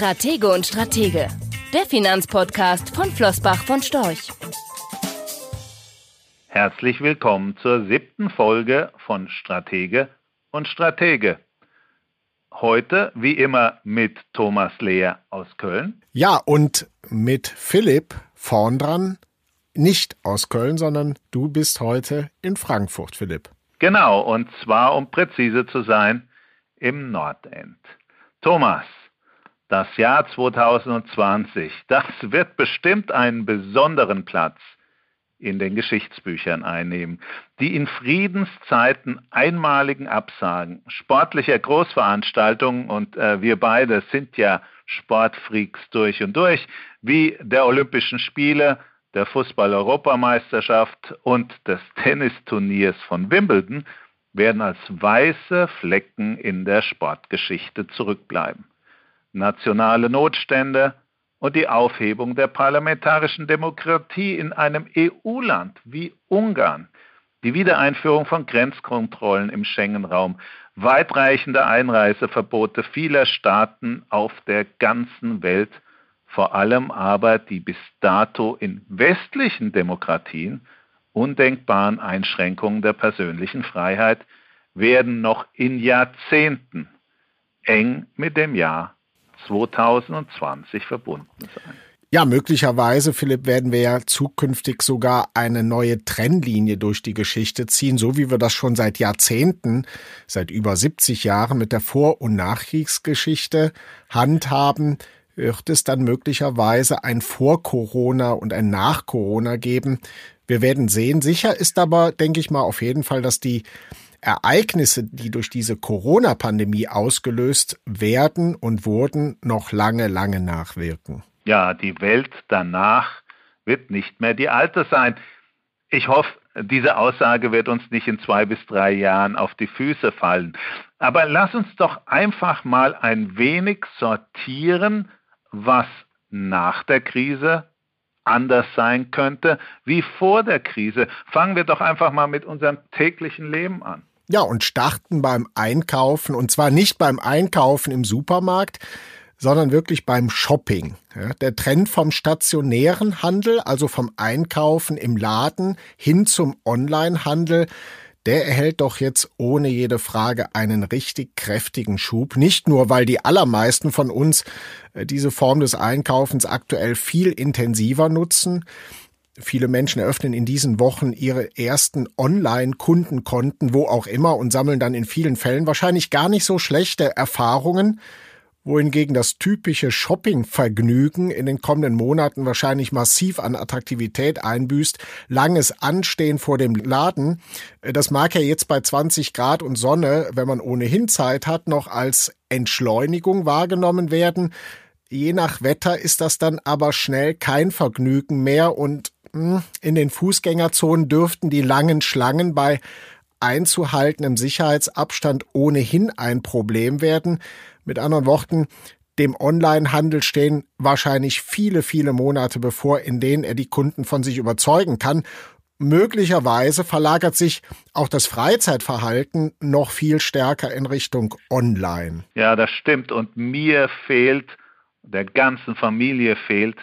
Stratege und Stratege, der Finanzpodcast von Flossbach von Storch. Herzlich willkommen zur siebten Folge von Stratege und Stratege. Heute, wie immer, mit Thomas Lehr aus Köln. Ja, und mit Philipp vorn dran, nicht aus Köln, sondern du bist heute in Frankfurt, Philipp. Genau, und zwar, um präzise zu sein, im Nordend. Thomas, das Jahr 2020, das wird bestimmt einen besonderen Platz in den Geschichtsbüchern einnehmen. Die in Friedenszeiten einmaligen Absagen sportlicher Großveranstaltungen, und äh, wir beide sind ja Sportfreaks durch und durch, wie der Olympischen Spiele, der Fußball-Europameisterschaft und des Tennisturniers von Wimbledon, werden als weiße Flecken in der Sportgeschichte zurückbleiben. Nationale Notstände, und die Aufhebung der parlamentarischen Demokratie in einem EU-Land wie Ungarn, die Wiedereinführung von Grenzkontrollen im Schengen-Raum, weitreichende Einreiseverbote vieler Staaten auf der ganzen Welt, vor allem aber die bis dato in westlichen Demokratien undenkbaren Einschränkungen der persönlichen Freiheit werden noch in Jahrzehnten eng mit dem Jahr 2020 verbunden sein. Ja, möglicherweise, Philipp, werden wir ja zukünftig sogar eine neue Trennlinie durch die Geschichte ziehen, so wie wir das schon seit Jahrzehnten, seit über 70 Jahren mit der Vor- und Nachkriegsgeschichte handhaben. Wird es dann möglicherweise ein Vor-Corona und ein Nach-Corona geben? Wir werden sehen. Sicher ist aber, denke ich mal, auf jeden Fall, dass die Ereignisse, die durch diese Corona-Pandemie ausgelöst werden und wurden, noch lange, lange nachwirken. Ja, die Welt danach wird nicht mehr die alte sein. Ich hoffe, diese Aussage wird uns nicht in zwei bis drei Jahren auf die Füße fallen. Aber lass uns doch einfach mal ein wenig sortieren, was nach der Krise anders sein könnte wie vor der Krise. Fangen wir doch einfach mal mit unserem täglichen Leben an. Ja, und starten beim Einkaufen und zwar nicht beim Einkaufen im Supermarkt, sondern wirklich beim Shopping. Ja, der Trend vom stationären Handel, also vom Einkaufen im Laden hin zum Onlinehandel, der erhält doch jetzt ohne jede Frage einen richtig kräftigen Schub. Nicht nur, weil die allermeisten von uns äh, diese Form des Einkaufens aktuell viel intensiver nutzen, Viele Menschen eröffnen in diesen Wochen ihre ersten Online-Kundenkonten, wo auch immer, und sammeln dann in vielen Fällen wahrscheinlich gar nicht so schlechte Erfahrungen, wohingegen das typische Shopping-Vergnügen in den kommenden Monaten wahrscheinlich massiv an Attraktivität einbüßt. Langes Anstehen vor dem Laden, das mag ja jetzt bei 20 Grad und Sonne, wenn man ohnehin Zeit hat, noch als Entschleunigung wahrgenommen werden. Je nach Wetter ist das dann aber schnell kein Vergnügen mehr und hm, in den Fußgängerzonen dürften die langen Schlangen bei einzuhaltendem Sicherheitsabstand ohnehin ein Problem werden. Mit anderen Worten, dem Onlinehandel stehen wahrscheinlich viele, viele Monate bevor, in denen er die Kunden von sich überzeugen kann. Möglicherweise verlagert sich auch das Freizeitverhalten noch viel stärker in Richtung Online. Ja, das stimmt. Und mir fehlt, der ganzen Familie fehlt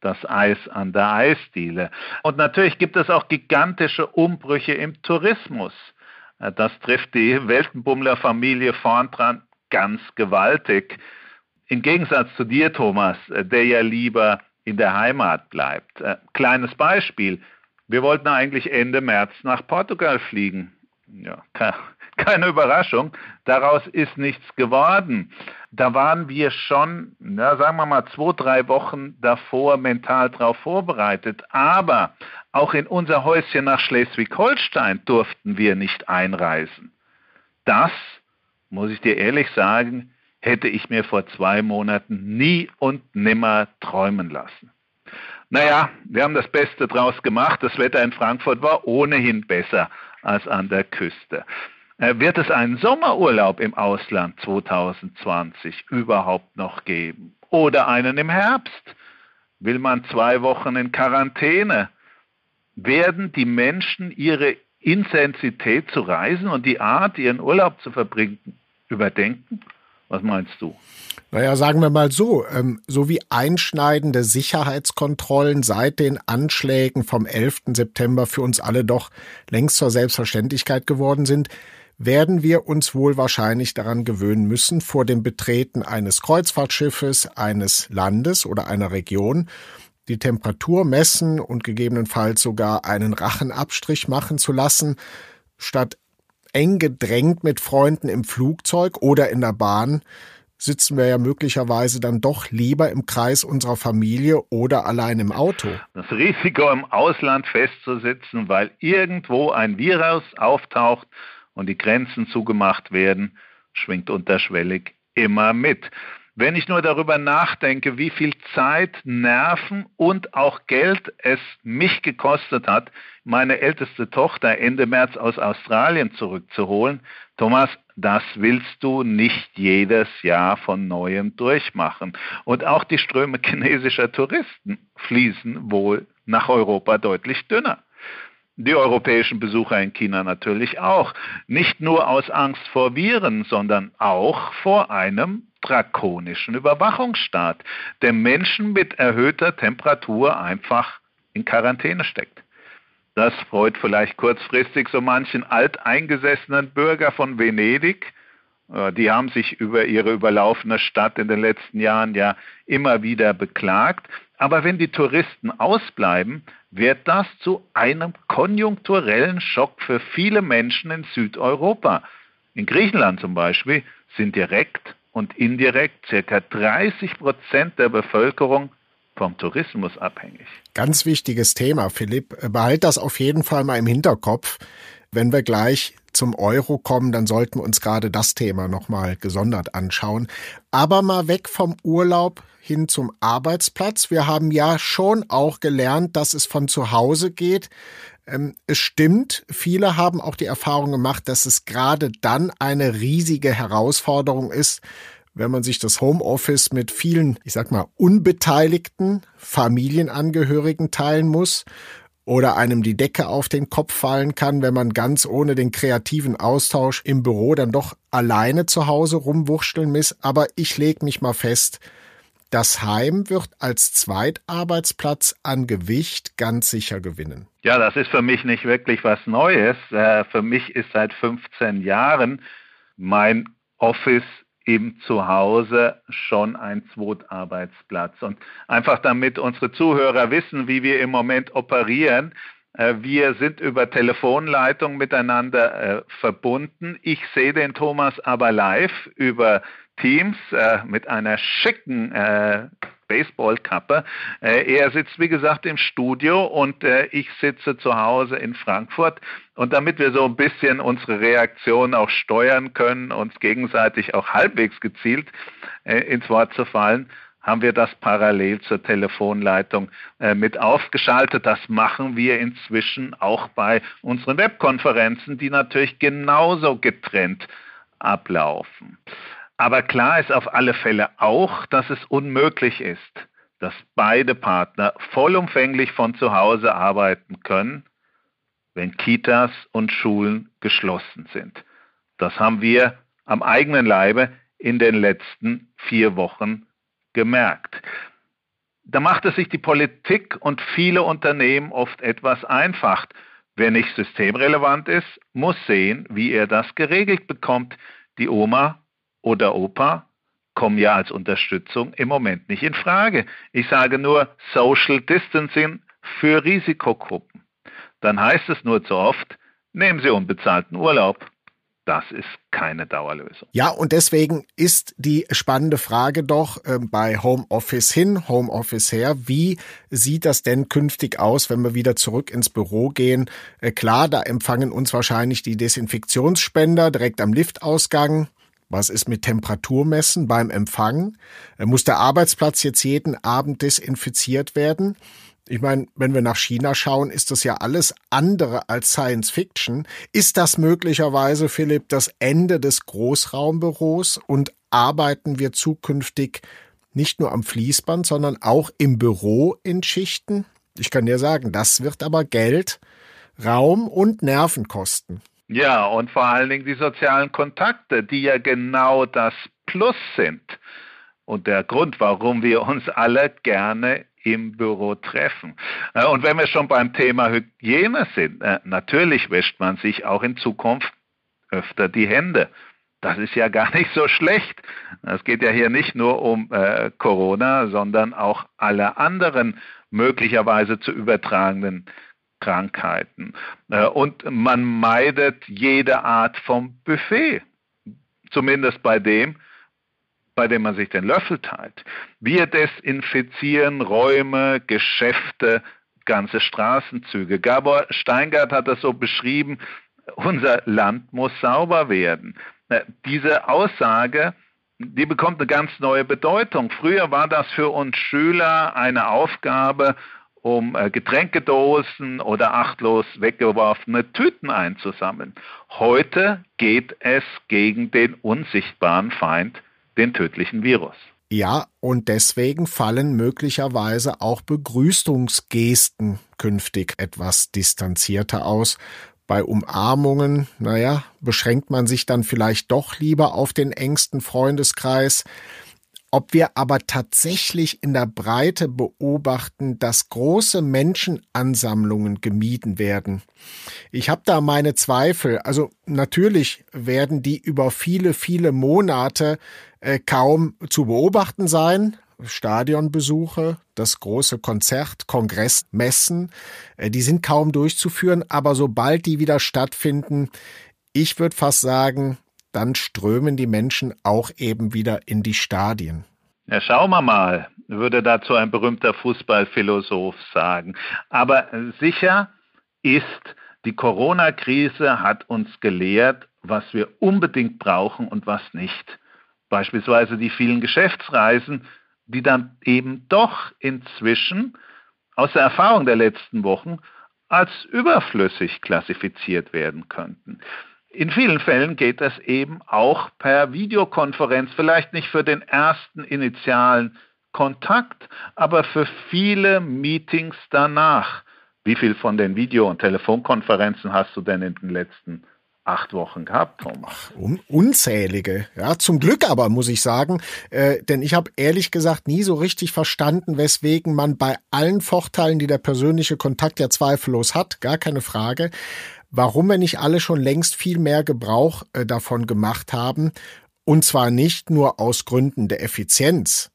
das Eis an der Eisdiele. Und natürlich gibt es auch gigantische Umbrüche im Tourismus. Das trifft die Weltenbummler-Familie vorn dran ganz gewaltig. Im Gegensatz zu dir, Thomas, äh, der ja lieber in der Heimat bleibt. Äh, kleines Beispiel. Wir wollten eigentlich Ende März nach Portugal fliegen. Ja, keine Überraschung, daraus ist nichts geworden. Da waren wir schon, na, sagen wir mal, zwei, drei Wochen davor mental darauf vorbereitet. Aber auch in unser Häuschen nach Schleswig-Holstein durften wir nicht einreisen. Das, muss ich dir ehrlich sagen, hätte ich mir vor zwei Monaten nie und nimmer träumen lassen. Naja, wir haben das Beste draus gemacht. Das Wetter in Frankfurt war ohnehin besser als an der Küste. Äh, wird es einen Sommerurlaub im Ausland 2020 überhaupt noch geben? Oder einen im Herbst? Will man zwei Wochen in Quarantäne? Werden die Menschen ihre Intensität zu reisen und die Art, ihren Urlaub zu verbringen, überdenken? Was meinst du? Naja, sagen wir mal so, ähm, so wie einschneidende Sicherheitskontrollen seit den Anschlägen vom 11. September für uns alle doch längst zur Selbstverständlichkeit geworden sind, werden wir uns wohl wahrscheinlich daran gewöhnen müssen, vor dem Betreten eines Kreuzfahrtschiffes, eines Landes oder einer Region die Temperatur messen und gegebenenfalls sogar einen Rachenabstrich machen zu lassen, statt eng gedrängt mit Freunden im Flugzeug oder in der Bahn sitzen wir ja möglicherweise dann doch lieber im Kreis unserer Familie oder allein im Auto. Das Risiko im Ausland festzusitzen, weil irgendwo ein Virus auftaucht und die Grenzen zugemacht werden, schwingt unterschwellig immer mit. Wenn ich nur darüber nachdenke, wie viel Zeit, Nerven und auch Geld es mich gekostet hat, meine älteste Tochter Ende März aus Australien zurückzuholen, Thomas, das willst du nicht jedes Jahr von neuem durchmachen. Und auch die Ströme chinesischer Touristen fließen wohl nach Europa deutlich dünner. Die europäischen Besucher in China natürlich auch. Nicht nur aus Angst vor Viren, sondern auch vor einem drakonischen Überwachungsstaat, der Menschen mit erhöhter Temperatur einfach in Quarantäne steckt. Das freut vielleicht kurzfristig so manchen alteingesessenen Bürger von Venedig. Äh, die haben sich über ihre überlaufene Stadt in den letzten Jahren ja immer wieder beklagt. Aber wenn die Touristen ausbleiben, wird das zu einem konjunkturellen Schock für viele Menschen in Südeuropa. In Griechenland zum Beispiel sind direkt und indirekt circa 30 Prozent der Bevölkerung vom Tourismus abhängig. Ganz wichtiges Thema, Philipp. Behalt das auf jeden Fall mal im Hinterkopf. Wenn wir gleich zum Euro kommen, dann sollten wir uns gerade das Thema nochmal gesondert anschauen. Aber mal weg vom Urlaub hin zum Arbeitsplatz. Wir haben ja schon auch gelernt, dass es von zu Hause geht. Ähm, es stimmt, viele haben auch die Erfahrung gemacht, dass es gerade dann eine riesige Herausforderung ist, wenn man sich das Homeoffice mit vielen, ich sag mal, unbeteiligten Familienangehörigen teilen muss oder einem die Decke auf den Kopf fallen kann, wenn man ganz ohne den kreativen Austausch im Büro dann doch alleine zu Hause rumwurschteln muss. Aber ich leg mich mal fest, das Heim wird als Zweitarbeitsplatz an Gewicht ganz sicher gewinnen. Ja, das ist für mich nicht wirklich was Neues. Äh, für mich ist seit 15 Jahren mein Office im Zuhause schon ein Zweitarbeitsplatz. Und einfach damit unsere Zuhörer wissen, wie wir im Moment operieren, äh, wir sind über Telefonleitung miteinander äh, verbunden. Ich sehe den Thomas aber live über Teams äh, mit einer schicken äh, Baseballkappe. Äh, er sitzt, wie gesagt, im Studio und äh, ich sitze zu Hause in Frankfurt. Und damit wir so ein bisschen unsere Reaktion auch steuern können, uns gegenseitig auch halbwegs gezielt äh, ins Wort zu fallen, haben wir das parallel zur Telefonleitung äh, mit aufgeschaltet. Das machen wir inzwischen auch bei unseren Webkonferenzen, die natürlich genauso getrennt ablaufen. Aber klar ist auf alle Fälle auch, dass es unmöglich ist, dass beide Partner vollumfänglich von zu Hause arbeiten können, wenn Kitas und Schulen geschlossen sind. Das haben wir am eigenen Leibe in den letzten vier Wochen gemerkt. Da macht es sich die Politik und viele Unternehmen oft etwas einfach. Wer nicht systemrelevant ist, muss sehen, wie er das geregelt bekommt. Die Oma oder Opa kommen ja als Unterstützung im Moment nicht in Frage. Ich sage nur Social Distancing für Risikogruppen. Dann heißt es nur zu oft, nehmen Sie unbezahlten Urlaub. Das ist keine Dauerlösung. Ja, und deswegen ist die spannende Frage doch äh, bei Homeoffice hin, Homeoffice her, wie sieht das denn künftig aus, wenn wir wieder zurück ins Büro gehen? Äh, klar, da empfangen uns wahrscheinlich die Desinfektionsspender direkt am Liftausgang. Was ist mit Temperaturmessen beim Empfang? Äh, muss der Arbeitsplatz jetzt jeden Abend desinfiziert werden? Ich meine, wenn wir nach China schauen, ist das ja alles andere als Science Fiction. Ist das möglicherweise, Philipp, das Ende des Großraumbüros und arbeiten wir zukünftig nicht nur am Fließband, sondern auch im Büro in Schichten? Ich kann dir sagen, das wird aber Geld, Raum und Nerven kosten. Ja, und vor allen Dingen die sozialen Kontakte, die ja genau das plus sind. Und der Grund, warum wir uns alle gerne im Büro treffen. Äh, und wenn wir schon beim Thema Hygiene sind, äh, natürlich wäscht man sich auch in Zukunft öfter die Hände. Das ist ja gar nicht so schlecht. Es geht ja hier nicht nur um äh, Corona, sondern auch alle anderen möglicherweise zu übertragenden Krankheiten. Äh, und man meidet jede Art vom Buffet, zumindest bei dem, bei dem man sich den Löffel teilt. Wir desinfizieren Räume, Geschäfte, ganze Straßenzüge. Gabor Steingart hat das so beschrieben, unser Land muss sauber werden. Äh, diese Aussage, die bekommt eine ganz neue Bedeutung. Früher war das für uns Schüler eine Aufgabe, um äh, Getränkedosen oder achtlos weggeworfene Tüten einzusammeln. Heute geht es gegen den unsichtbaren Feind den tödlichen Virus. Ja, und deswegen fallen möglicherweise auch Begrüßungsgesten künftig etwas distanzierter aus. Bei Umarmungen, naja, beschränkt man sich dann vielleicht doch lieber auf den engsten Freundeskreis. Ob wir aber tatsächlich in der Breite beobachten, dass große Menschenansammlungen gemieden werden. Ich habe da meine Zweifel. Also natürlich werden die über viele, viele Monate äh, kaum zu beobachten sein. Stadionbesuche, das große Konzert, Kongress, Messen, äh, die sind kaum durchzuführen, aber sobald die wieder stattfinden, ich würde fast sagen, dann strömen die Menschen auch eben wieder in die Stadien. Ja, schauen wir mal, würde dazu ein berühmter Fußballphilosoph sagen. Aber sicher ist, die Corona-Krise hat uns gelehrt, was wir unbedingt brauchen und was nicht. Beispielsweise die vielen Geschäftsreisen, die dann eben doch inzwischen aus der Erfahrung der letzten Wochen als überflüssig klassifiziert werden könnten. In vielen Fällen geht das eben auch per Videokonferenz, vielleicht nicht für den ersten initialen Kontakt, aber für viele Meetings danach. Wie viel von den Video- und Telefonkonferenzen hast du denn in den letzten acht Wochen gehabt, Thomas. Un unzählige, ja, zum Glück aber, muss ich sagen, äh, denn ich habe ehrlich gesagt nie so richtig verstanden, weswegen man bei allen Vorteilen, die der persönliche Kontakt ja zweifellos hat, gar keine Frage, warum wir nicht alle schon längst viel mehr Gebrauch äh, davon gemacht haben. Und zwar nicht nur aus Gründen der Effizienz.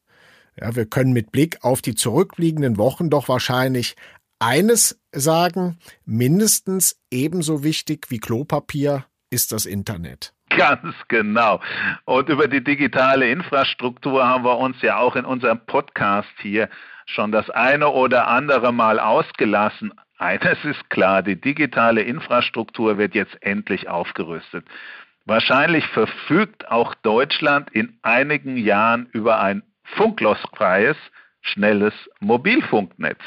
Ja, wir können mit Blick auf die zurückliegenden Wochen doch wahrscheinlich eines sagen, mindestens ebenso wichtig wie Klopapier ist das Internet. Ganz genau. Und über die digitale Infrastruktur haben wir uns ja auch in unserem Podcast hier schon das eine oder andere Mal ausgelassen. Eines ist klar, die digitale Infrastruktur wird jetzt endlich aufgerüstet. Wahrscheinlich verfügt auch Deutschland in einigen Jahren über ein funklosfreies, schnelles Mobilfunknetz.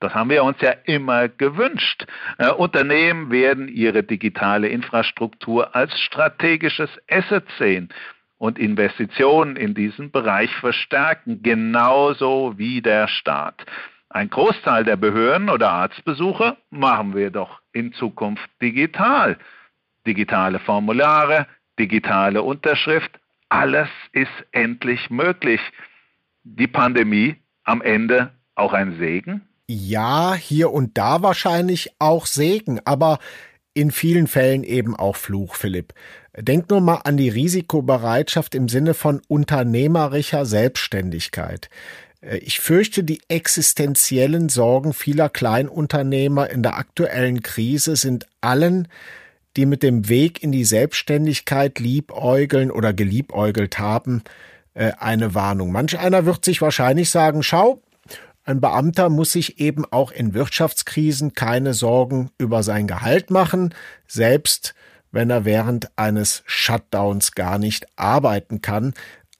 Das haben wir uns ja immer gewünscht. Äh, Unternehmen werden ihre digitale Infrastruktur als strategisches Asset sehen und Investitionen in diesen Bereich verstärken, genauso wie der Staat. Ein Großteil der Behörden oder Arztbesuche machen wir doch in Zukunft digital. Digitale Formulare, digitale Unterschrift, alles ist endlich möglich. Die Pandemie am Ende auch ein Segen? Ja, hier und da wahrscheinlich auch Segen, aber in vielen Fällen eben auch Fluch, Philipp. Denk nur mal an die Risikobereitschaft im Sinne von unternehmerischer Selbstständigkeit. Äh, ich fürchte, die existenziellen Sorgen vieler Kleinunternehmer in der aktuellen Krise sind allen, die mit dem Weg in die Selbstständigkeit liebäugeln oder geliebäugelt haben, äh, eine Warnung. Manch einer wird sich wahrscheinlich sagen, schau, ein Beamter muss sich eben auch in Wirtschaftskrisen keine Sorgen über sein Gehalt machen, selbst wenn er während eines Shutdowns gar nicht arbeiten kann,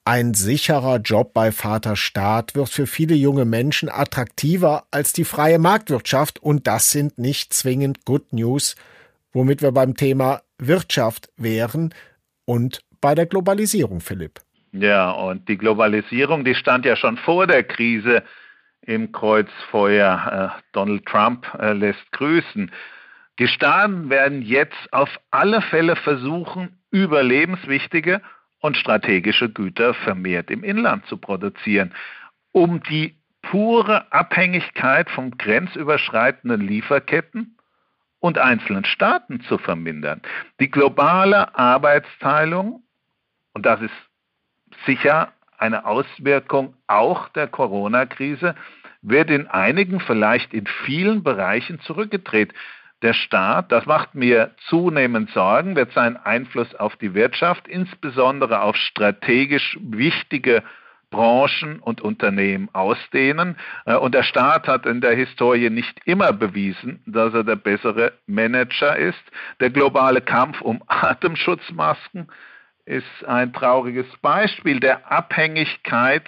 ein sicherer Job bei Vater Staat wird für viele junge Menschen attraktiver als die freie Marktwirtschaft und das sind nicht zwingend Good News, womit wir beim Thema Wirtschaft wären und bei der Globalisierung, Philipp. Ja, und die Globalisierung, die stand ja schon vor der Krise im Kreuzfeuer. Äh, Donald Trump äh, lässt grüßen. Die Staaten werden jetzt auf alle Fälle versuchen, überlebenswichtige und strategische Güter vermehrt im Inland zu produzieren, um die pure Abhängigkeit von grenzüberschreitenden Lieferketten und einzelnen Staaten zu vermindern. Die globale Arbeitsteilung, und das ist sicher eine Auswirkung auch der Corona-Krise, wird in einigen, vielleicht in vielen Bereichen zurückgedreht. Der Staat, das macht mir zunehmend Sorgen, wird seinen Einfluss auf die Wirtschaft, insbesondere auf strategisch wichtige Branchen und Unternehmen ausdehnen. Äh, und der Staat hat in der Historie nicht immer bewiesen, dass er der bessere Manager ist. Der globale Kampf um Atemschutzmasken ist ein trauriges Beispiel der Abhängigkeit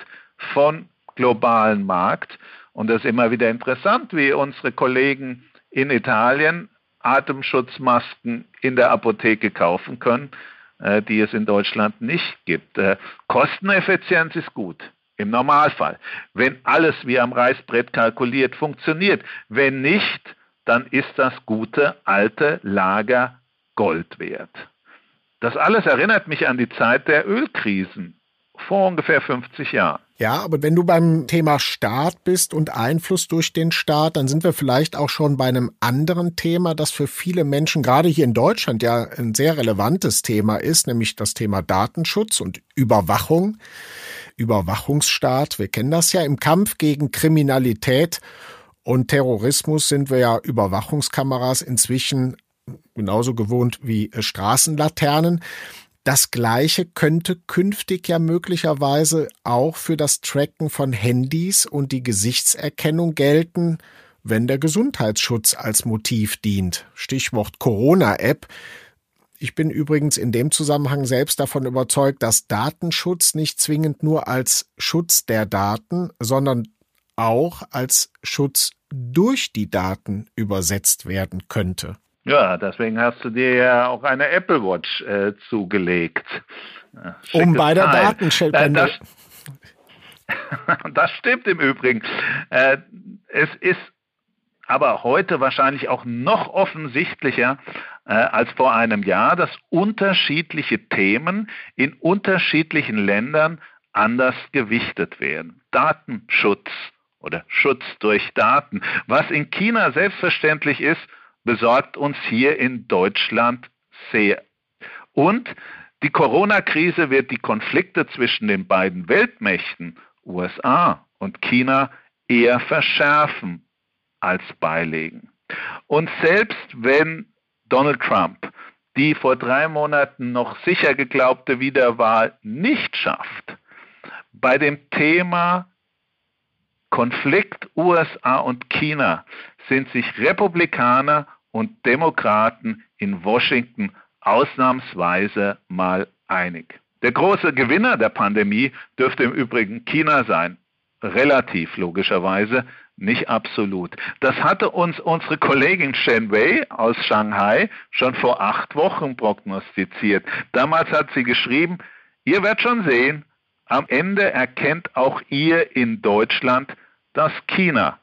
von globalen Markt. Und das ist immer wieder interessant, wie unsere Kollegen in Italien Atemschutzmasken in der Apotheke kaufen können äh, die es in Deutschland nicht gibt. Äh, Kosteneffizienz ist gut. Im Normalfall. Wenn alles wie am Reißbrett kalkuliert funktioniert. Wenn nicht, dann ist das gute alte Lager Gold wert. Das alles erinnert mich an die Zeit der Ölkrisen vor ungefähr 50 Jahren. Ja, aber wenn du beim Thema Staat bist und Einfluss durch den Staat, dann sind wir vielleicht auch schon bei einem anderen Thema, das für viele Menschen gerade hier in Deutschland ja ein sehr relevantes Thema ist, nämlich das Thema Datenschutz und Überwachung. Überwachungsstaat, wir kennen das ja im Kampf gegen Kriminalität und Terrorismus sind wir ja Überwachungskameras inzwischen genauso gewohnt wie Straßenlaternen. Das Gleiche könnte künftig ja möglicherweise auch für das Tracken von Handys und die Gesichtserkennung gelten, wenn der Gesundheitsschutz als Motiv dient. Stichwort Corona-App. Ich bin übrigens in dem Zusammenhang selbst davon überzeugt, dass Datenschutz nicht zwingend nur als Schutz der Daten, sondern auch als Schutz durch die Daten übersetzt werden könnte. Ja, deswegen hast du dir ja auch eine Apple Watch äh, zugelegt. Schickes um bei der Datenschildbände. Das, das stimmt im Übrigen. Äh, es ist aber heute wahrscheinlich auch noch offensichtlicher äh, als vor einem Jahr, dass unterschiedliche Themen in unterschiedlichen Ländern anders gewichtet werden. Datenschutz oder Schutz durch Daten. Was in China selbstverständlich ist, besorgt uns hier in Deutschland sehr. Und die Corona-Krise wird die Konflikte zwischen den beiden Weltmächten, USA und China, eher verschärfen als beilegen. Und selbst wenn Donald Trump die vor drei Monaten noch sicher geglaubte Wiederwahl nicht schafft, bei dem Thema Konflikt USA und China sind sich Republikaner und Demokraten in Washington ausnahmsweise mal einig. Der große Gewinner der Pandemie dürfte im Übrigen China sein. Relativ logischerweise, nicht absolut. Das hatte uns unsere Kollegin Shen Wei aus Shanghai schon vor acht Wochen prognostiziert. Damals hat sie geschrieben, ihr werdet schon sehen, am Ende erkennt auch ihr in Deutschland, dass China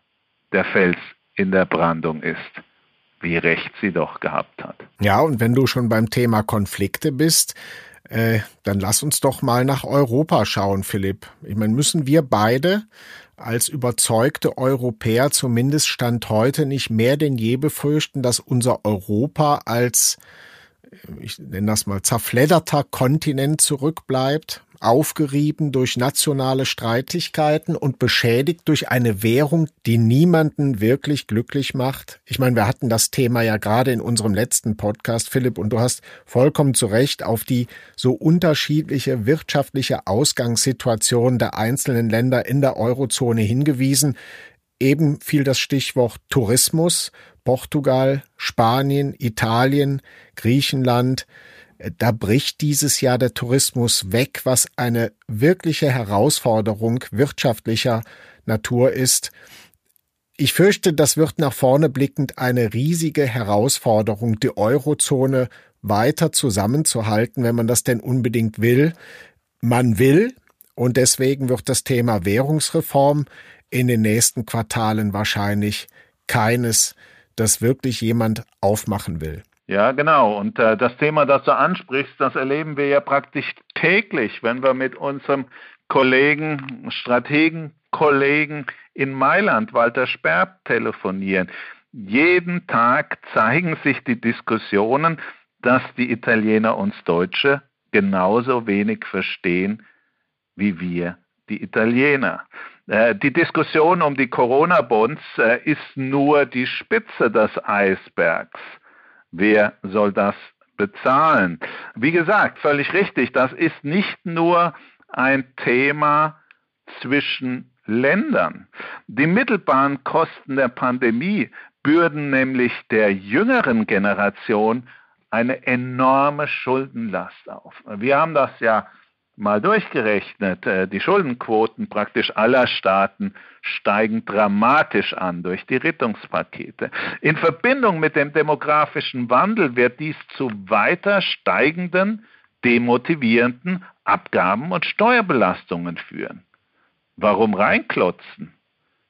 der Fels in der Brandung ist wie recht sie doch gehabt hat. Ja, und wenn du schon beim Thema Konflikte bist, äh, dann lass uns doch mal nach Europa schauen, Philipp. Ich meine, müssen wir beide als überzeugte Europäer zumindest Stand heute nicht mehr denn je befürchten, dass unser Europa als, ich nenne das mal, zerfledderter Kontinent zurückbleibt? Aufgerieben durch nationale Streitigkeiten und beschädigt durch eine Währung, die niemanden wirklich glücklich macht. Ich meine, wir hatten das Thema ja gerade in unserem letzten Podcast, Philipp, und du hast vollkommen zu Recht auf die so unterschiedliche wirtschaftliche Ausgangssituation der einzelnen Länder in der Eurozone hingewiesen. Eben fiel das Stichwort Tourismus. Portugal, Spanien, Italien, Griechenland, da bricht dieses Jahr der Tourismus weg, was eine wirkliche Herausforderung wirtschaftlicher Natur ist. Ich fürchte, das wird nach vorne blickend eine riesige Herausforderung, die Eurozone weiter zusammenzuhalten, wenn man das denn unbedingt will. Man will, und deswegen wird das Thema Währungsreform in den nächsten Quartalen wahrscheinlich keines, das wirklich jemand aufmachen will. Ja, genau. Und äh, das Thema, das du ansprichst, das erleben wir ja praktisch täglich, wenn wir mit unserem Kollegen, Strategenkollegen in Mailand, Walter Sperb, telefonieren. Jeden Tag zeigen sich die Diskussionen, dass die Italiener uns Deutsche genauso wenig verstehen wie wir die Italiener. Äh, die Diskussion um die Corona-Bonds äh, ist nur die Spitze des Eisbergs. Wer soll das bezahlen? Wie gesagt, völlig richtig, das ist nicht nur ein Thema zwischen Ländern. Die mittelbaren Kosten der Pandemie bürden nämlich der jüngeren Generation eine enorme Schuldenlast auf. Wir haben das ja mal durchgerechnet. Äh, die Schuldenquoten praktisch aller Staaten steigen dramatisch an durch die Rettungspakete. In Verbindung mit dem demografischen Wandel wird dies zu weiter steigenden, demotivierenden Abgaben und Steuerbelastungen führen. Warum reinklotzen?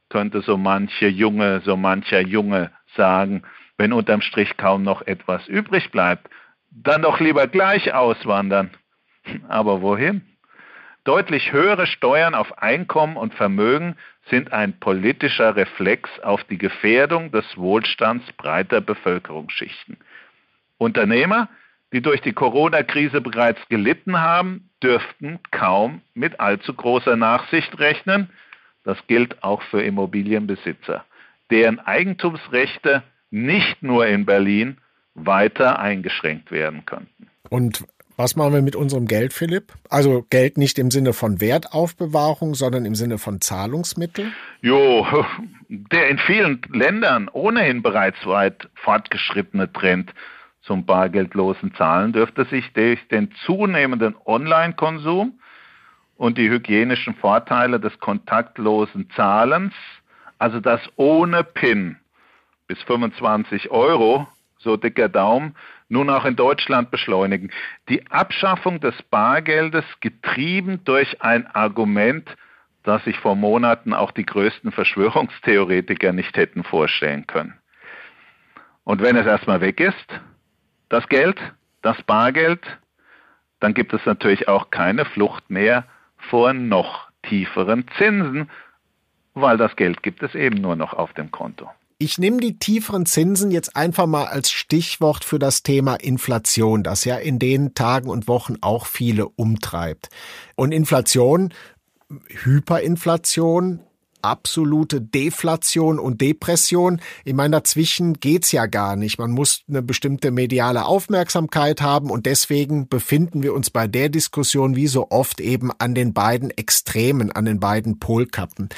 könnte so manche Junge, so mancher Junge sagen, wenn unterm Strich kaum noch etwas übrig bleibt, dann doch lieber gleich auswandern. Aber wohin? Deutlich höhere Steuern auf Einkommen und Vermögen sind ein politischer Reflex auf die Gefährdung des Wohlstands breiter Bevölkerungsschichten. Unternehmer, die durch die Corona-Krise bereits gelitten haben, dürften kaum mit allzu großer Nachsicht rechnen. Das gilt auch für Immobilienbesitzer, deren Eigentumsrechte nicht nur in Berlin weiter eingeschränkt werden könnten. Und was machen wir mit unserem Geld, Philipp? Also Geld nicht im Sinne von Wertaufbewahrung, sondern im Sinne von Zahlungsmittel? Jo, der in vielen Ländern ohnehin bereits weit fortgeschrittene Trend zum bargeldlosen Zahlen dürfte sich durch den zunehmenden Online-Konsum und die hygienischen Vorteile des kontaktlosen Zahlens, also das ohne PIN bis 25 Euro, so dicker Daumen, nun auch in Deutschland beschleunigen. Die Abschaffung des Bargeldes getrieben durch ein Argument, das sich vor Monaten auch die größten Verschwörungstheoretiker nicht hätten vorstellen können. Und wenn es erstmal weg ist, das Geld, das Bargeld, dann gibt es natürlich auch keine Flucht mehr vor noch tieferen Zinsen, weil das Geld gibt es eben nur noch auf dem Konto. Ich nehme die tieferen Zinsen jetzt einfach mal als Stichwort für das Thema Inflation, das ja in den Tagen und Wochen auch viele umtreibt. Und Inflation, Hyperinflation, absolute Deflation und Depression. Ich meine, dazwischen geht's ja gar nicht. Man muss eine bestimmte mediale Aufmerksamkeit haben und deswegen befinden wir uns bei der Diskussion wie so oft eben an den beiden Extremen, an den beiden Polkappen.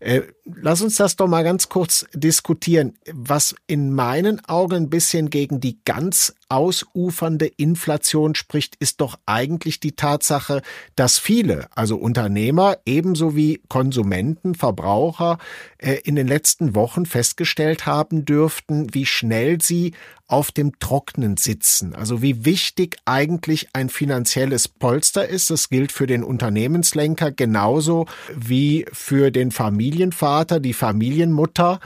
Äh, lass uns das doch mal ganz kurz diskutieren. Was in meinen Augen ein bisschen gegen die ganz ausufernde Inflation spricht, ist doch eigentlich die Tatsache, dass viele, also Unternehmer ebenso wie Konsumenten, Verbraucher, äh, in den letzten Wochen festgestellt haben dürften, wie schnell sie auf dem Trocknen sitzen. Also wie wichtig eigentlich ein finanzielles Polster ist. Das gilt für den Unternehmenslenker genauso wie für den Familienvater, die Familienmutter.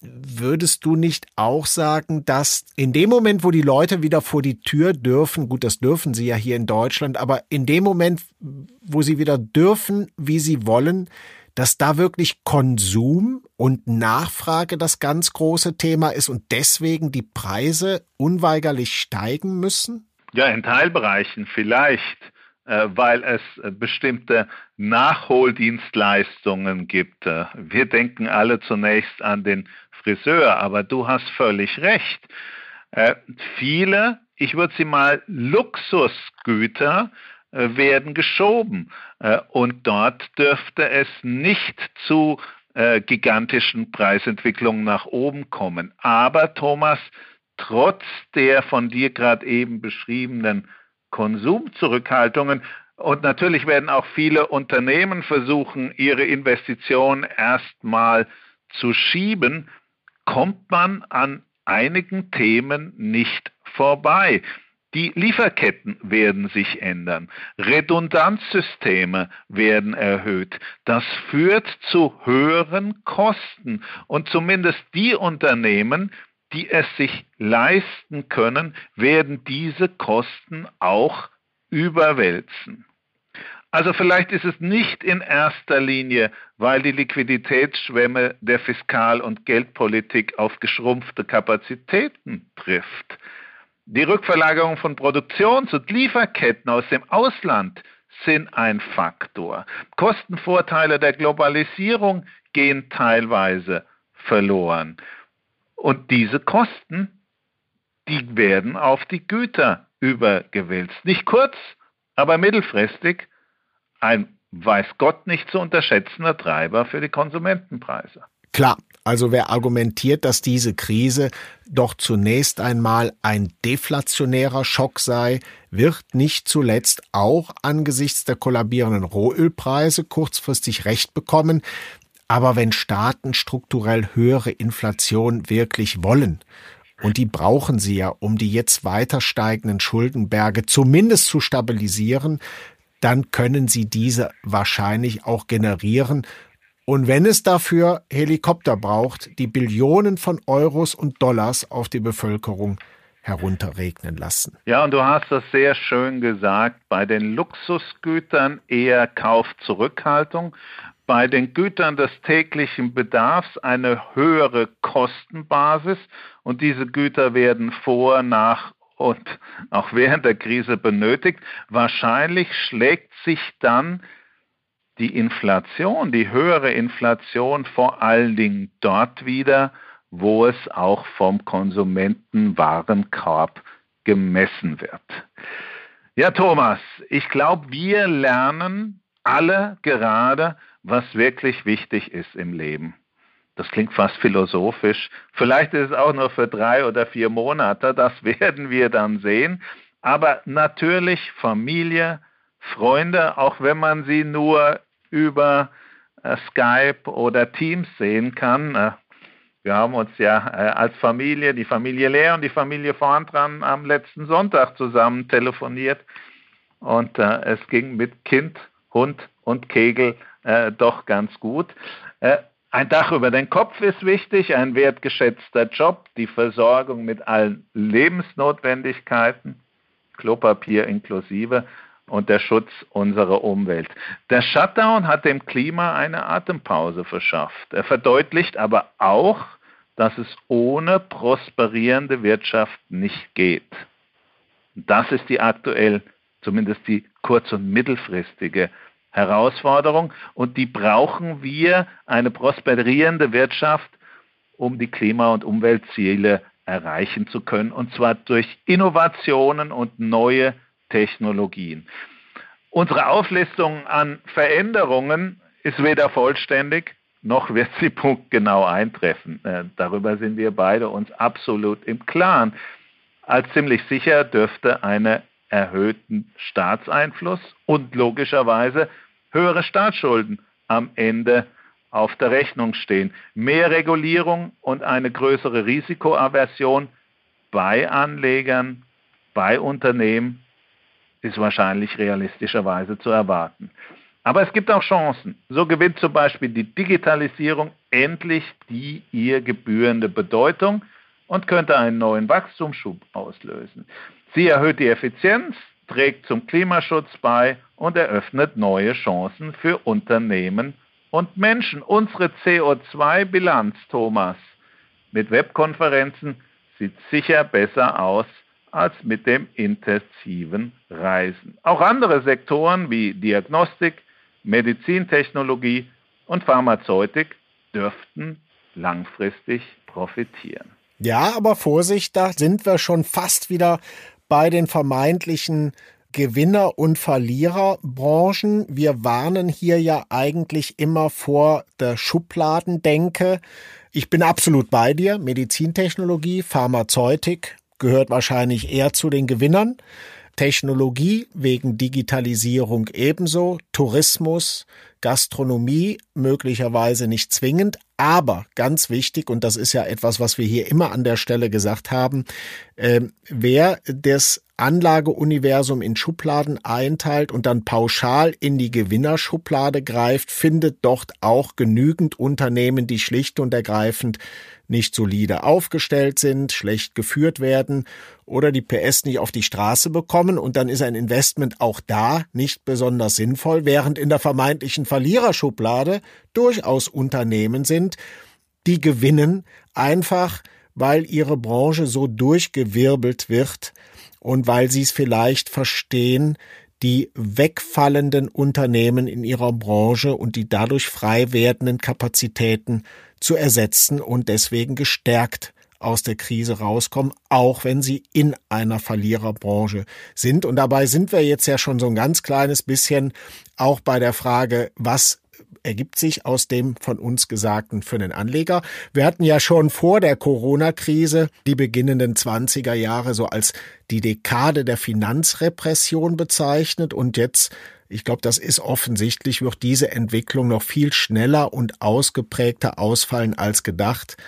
Würdest du nicht auch sagen, dass in dem Moment, wo die Leute wieder vor die Tür dürfen, gut, das dürfen sie ja hier in Deutschland, aber in dem Moment, wo sie wieder dürfen, wie sie wollen, dass da wirklich Konsum und Nachfrage das ganz große Thema ist und deswegen die Preise unweigerlich steigen müssen? Ja, in Teilbereichen vielleicht, weil es äh, bestimmte Nachholdienstleistungen gibt. Äh, wir denken alle zunächst an den Friseur, aber du hast völlig recht. Viele, ich würde sie mal Luxusgüter, äh, werden geschoben. Äh, und dort dürfte es nicht zu äh, gigantischen Preisentwicklungen nach oben kommen. Aber Thomas, trotz der von dir gerade eben beschriebenen Konsumzurückhaltungen und natürlich werden auch viele Unternehmen versuchen, ihre Investitionen erstmal zu schieben, kommt man an einigen Themen nicht vorbei. Die Lieferketten werden sich ändern. Redundanzsysteme werden erhöht. Das führt zu höheren Kosten. Und zumindest die Unternehmen, die es sich leisten können, werden diese Kosten auch überwälzen. Also vielleicht ist es nicht in erster Linie, weil die Liquiditätsschwemme der Fiskal- und Geldpolitik auf geschrumpfte Kapazitäten trifft. Die Rückverlagerung von Produktions- und Lieferketten aus dem Ausland sind ein Faktor. Kostenvorteile der Globalisierung gehen teilweise verloren. Und diese Kosten, die werden auf die Güter übergewälzt. Nicht kurz, aber mittelfristig ein weiß Gott nicht zu unterschätzender Treiber für die Konsumentenpreise. Klar, also wer argumentiert, dass diese Krise doch zunächst einmal ein deflationärer Schock sei, wird nicht zuletzt auch angesichts der kollabierenden Rohölpreise kurzfristig recht bekommen. Aber wenn Staaten strukturell höhere Inflation wirklich wollen, und die brauchen sie ja, um die jetzt weiter steigenden Schuldenberge zumindest zu stabilisieren, dann können sie diese wahrscheinlich auch generieren. Und wenn es dafür Helikopter braucht, die Billionen von Euros und Dollars auf die Bevölkerung herunterregnen lassen. Ja, und du hast das sehr schön gesagt, bei den Luxusgütern eher Kaufzurückhaltung, bei den Gütern des täglichen Bedarfs eine höhere Kostenbasis und diese Güter werden vor, nach und auch während der Krise benötigt. Wahrscheinlich schlägt sich dann die Inflation, die höhere Inflation vor allen Dingen dort wieder, wo es auch vom Konsumentenwarenkorb gemessen wird. Ja, Thomas, ich glaube, wir lernen alle gerade, was wirklich wichtig ist im Leben. Das klingt fast philosophisch. Vielleicht ist es auch nur für drei oder vier Monate, das werden wir dann sehen. Aber natürlich Familie, Freunde, auch wenn man sie nur über äh, Skype oder Teams sehen kann. Äh, wir haben uns ja äh, als Familie, die Familie Lea und die Familie Vorntran am letzten Sonntag zusammen telefoniert. Und äh, es ging mit Kind, Hund und Kegel äh, doch ganz gut. Äh, ein Dach über den Kopf ist wichtig, ein wertgeschätzter Job, die Versorgung mit allen Lebensnotwendigkeiten, Klopapier inklusive und der Schutz unserer Umwelt. Der Shutdown hat dem Klima eine Atempause verschafft. Er verdeutlicht aber auch, dass es ohne prosperierende Wirtschaft nicht geht. Das ist die aktuell, zumindest die kurz- und mittelfristige Herausforderung und die brauchen wir, eine prosperierende Wirtschaft, um die Klima- und Umweltziele erreichen zu können, und zwar durch Innovationen und neue Technologien. Unsere Auflistung an Veränderungen ist weder vollständig, noch wird sie punktgenau eintreffen. Äh, darüber sind wir beide uns absolut im Klaren. Als ziemlich sicher dürfte eine erhöhten Staatseinfluss und logischerweise höhere Staatsschulden am Ende auf der Rechnung stehen. Mehr Regulierung und eine größere Risikoaversion bei Anlegern, bei Unternehmen ist wahrscheinlich realistischerweise zu erwarten. Aber es gibt auch Chancen. So gewinnt zum Beispiel die Digitalisierung endlich die ihr gebührende Bedeutung und könnte einen neuen Wachstumsschub auslösen. Sie erhöht die Effizienz, trägt zum Klimaschutz bei und eröffnet neue Chancen für Unternehmen und Menschen. Unsere CO2-Bilanz, Thomas, mit Webkonferenzen sieht sicher besser aus als mit dem intensiven Reisen. Auch andere Sektoren wie Diagnostik, Medizintechnologie und Pharmazeutik dürften langfristig profitieren. Ja, aber Vorsicht, da sind wir schon fast wieder bei den vermeintlichen Gewinner- und Verliererbranchen. Wir warnen hier ja eigentlich immer vor der Schubladendenke. Ich bin absolut bei dir. Medizintechnologie, Pharmazeutik gehört wahrscheinlich eher zu den Gewinnern. Technologie wegen Digitalisierung ebenso, Tourismus, Gastronomie möglicherweise nicht zwingend, aber ganz wichtig, und das ist ja etwas, was wir hier immer an der Stelle gesagt haben, äh, wer das Anlageuniversum in Schubladen einteilt und dann pauschal in die Gewinnerschublade greift, findet dort auch genügend Unternehmen, die schlicht und ergreifend nicht solide aufgestellt sind, schlecht geführt werden oder die PS nicht auf die Straße bekommen. Und dann ist ein Investment auch da nicht besonders sinnvoll, während in der vermeintlichen Verliererschublade durchaus Unternehmen sind, die gewinnen einfach, weil ihre Branche so durchgewirbelt wird und weil sie es vielleicht verstehen, die wegfallenden Unternehmen in ihrer Branche und die dadurch frei werdenden Kapazitäten zu ersetzen und deswegen gestärkt aus der Krise rauskommen, auch wenn sie in einer Verliererbranche sind. Und dabei sind wir jetzt ja schon so ein ganz kleines bisschen auch bei der Frage, was ergibt sich aus dem von uns Gesagten für den Anleger. Wir hatten ja schon vor der Corona-Krise die beginnenden 20er Jahre so als die Dekade der Finanzrepression bezeichnet und jetzt ich glaube, das ist offensichtlich, wird diese Entwicklung noch viel schneller und ausgeprägter ausfallen als gedacht.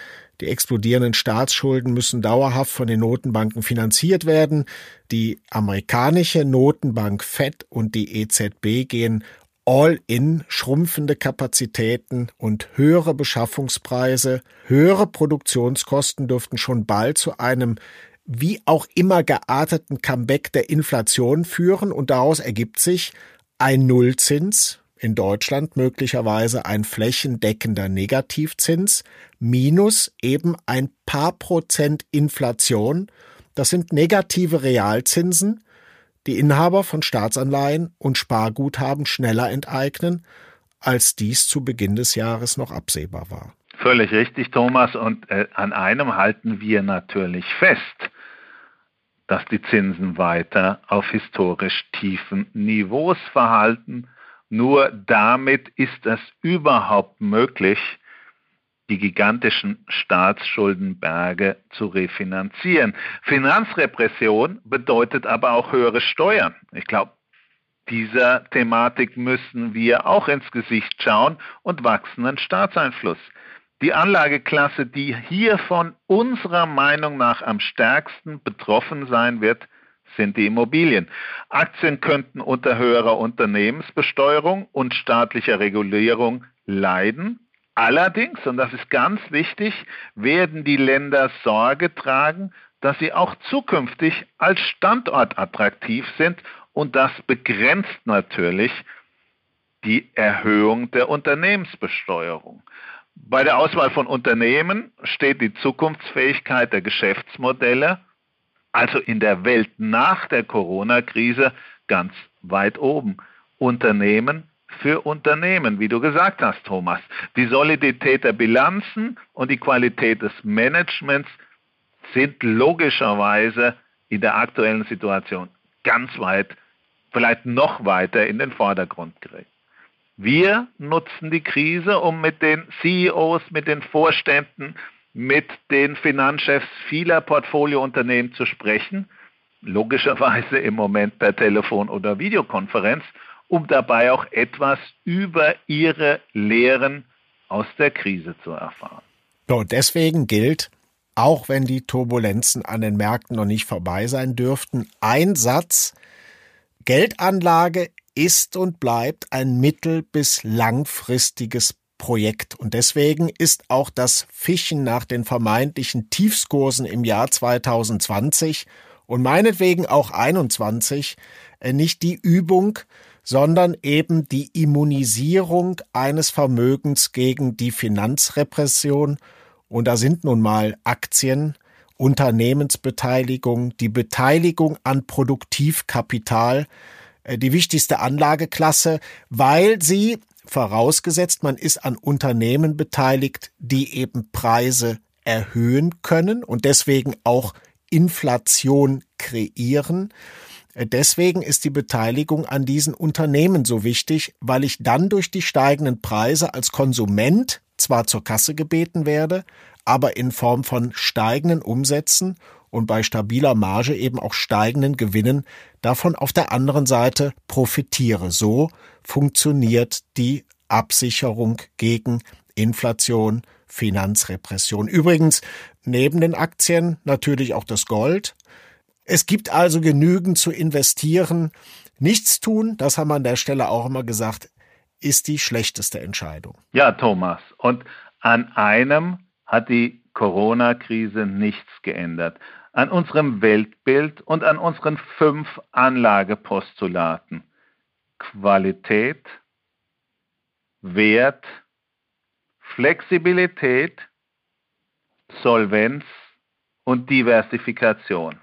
Die explodierenden Staatsschulden müssen dauerhaft von den Notenbanken finanziert werden. Die amerikanische Notenbank Fed und die EZB gehen all-in schrumpfende Kapazitäten und höhere Beschaffungspreise, höhere Produktionskosten dürften schon bald zu einem wie auch immer gearteten Comeback der Inflation führen. Und daraus ergibt sich ein Nullzins, in Deutschland möglicherweise ein flächendeckender Negativzins minus eben ein paar Prozent Inflation. Das sind negative Realzinsen, die Inhaber von Staatsanleihen und Sparguthaben schneller enteignen, als dies zu Beginn des Jahres noch absehbar war. Völlig richtig, Thomas. Und äh, an einem halten wir natürlich fest, dass die Zinsen weiter auf historisch tiefen Niveaus verhalten. Nur damit ist es überhaupt möglich, die gigantischen Staatsschuldenberge zu refinanzieren. Finanzrepression bedeutet aber auch höhere Steuern. Ich glaube, dieser Thematik müssen wir auch ins Gesicht schauen und wachsenden Staatseinfluss. Die Anlageklasse, die hier von unserer Meinung nach am stärksten betroffen sein wird, sind die Immobilien. Aktien könnten unter höherer Unternehmensbesteuerung und staatlicher Regulierung leiden. Allerdings, und das ist ganz wichtig, werden die Länder Sorge tragen, dass sie auch zukünftig als Standort attraktiv sind und das begrenzt natürlich die Erhöhung der Unternehmensbesteuerung. Bei der Auswahl von Unternehmen steht die Zukunftsfähigkeit der Geschäftsmodelle, also in der Welt nach der Corona-Krise, ganz weit oben. Unternehmen für Unternehmen, wie du gesagt hast, Thomas. Die Solidität der Bilanzen und die Qualität des Managements sind logischerweise in der aktuellen Situation ganz weit, vielleicht noch weiter in den Vordergrund gerät. Wir nutzen die Krise, um mit den CEOs, mit den Vorständen, mit den Finanzchefs vieler Portfoliounternehmen zu sprechen, logischerweise im Moment per Telefon oder Videokonferenz um dabei auch etwas über ihre Lehren aus der Krise zu erfahren. und deswegen gilt, auch wenn die Turbulenzen an den Märkten noch nicht vorbei sein dürften, ein Satz, Geldanlage ist und bleibt ein mittel- bis langfristiges Projekt. Und deswegen ist auch das Fischen nach den vermeintlichen Tiefskursen im Jahr 2020 und meinetwegen auch 21 äh, nicht die Übung, sondern eben die Immunisierung eines Vermögens gegen die Finanzrepression. Und da sind nun mal Aktien, Unternehmensbeteiligung, die Beteiligung an Produktivkapital, äh, die wichtigste Anlageklasse, weil sie, vorausgesetzt man ist an Unternehmen beteiligt, die eben Preise erhöhen können und deswegen auch Inflation kreieren, deswegen ist die Beteiligung an diesen Unternehmen so wichtig, weil ich dann durch die steigenden Preise als Konsument zwar zur Kasse gebeten werde, aber in Form von steigenden Umsätzen und bei stabiler Marge eben auch steigenden Gewinnen davon auf der anderen Seite profitiere. So funktioniert die Absicherung gegen Inflation, Finanzrepression. Übrigens, neben den Aktien natürlich auch das Gold. Es gibt also genügend zu investieren. Nichts tun, das haben wir an der Stelle auch immer gesagt, ist die schlechteste Entscheidung. Ja, Thomas. Und an einem hat die Corona-Krise nichts geändert. An unserem Weltbild und an unseren fünf Anlagepostulaten. Qualität, Wert, Flexibilität, Solvenz und Diversifikation.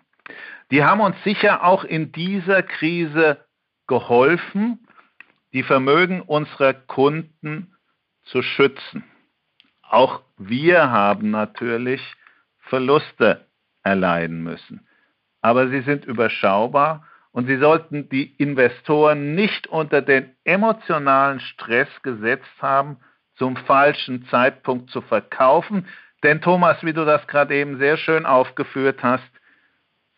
Die haben uns sicher auch in dieser Krise geholfen, die Vermögen unserer Kunden zu schützen. Auch wir haben natürlich Verluste erleiden müssen. Aber sie sind überschaubar und sie sollten die Investoren nicht unter den emotionalen Stress gesetzt haben, zum falschen Zeitpunkt zu verkaufen. Denn Thomas, wie du das gerade eben sehr schön aufgeführt hast,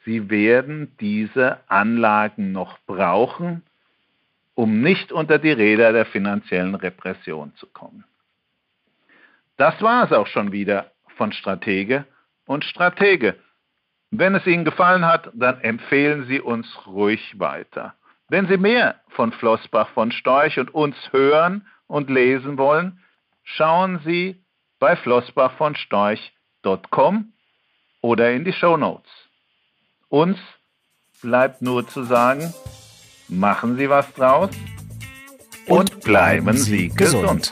sie werden diese Anlagen noch brauchen, um nicht unter die Räder der finanziellen Repression zu kommen. Das war es auch schon wieder von Stratege und Stratege. Wenn es Ihnen gefallen hat, dann empfehlen Sie uns ruhig weiter. Wenn Sie mehr von Flossbach von Storch und uns hören und lesen wollen, schauen Sie bei flossbachvonstorch.com oder in die Show Notes. Uns bleibt nur zu sagen, machen Sie was draus und bleiben Sie gesund.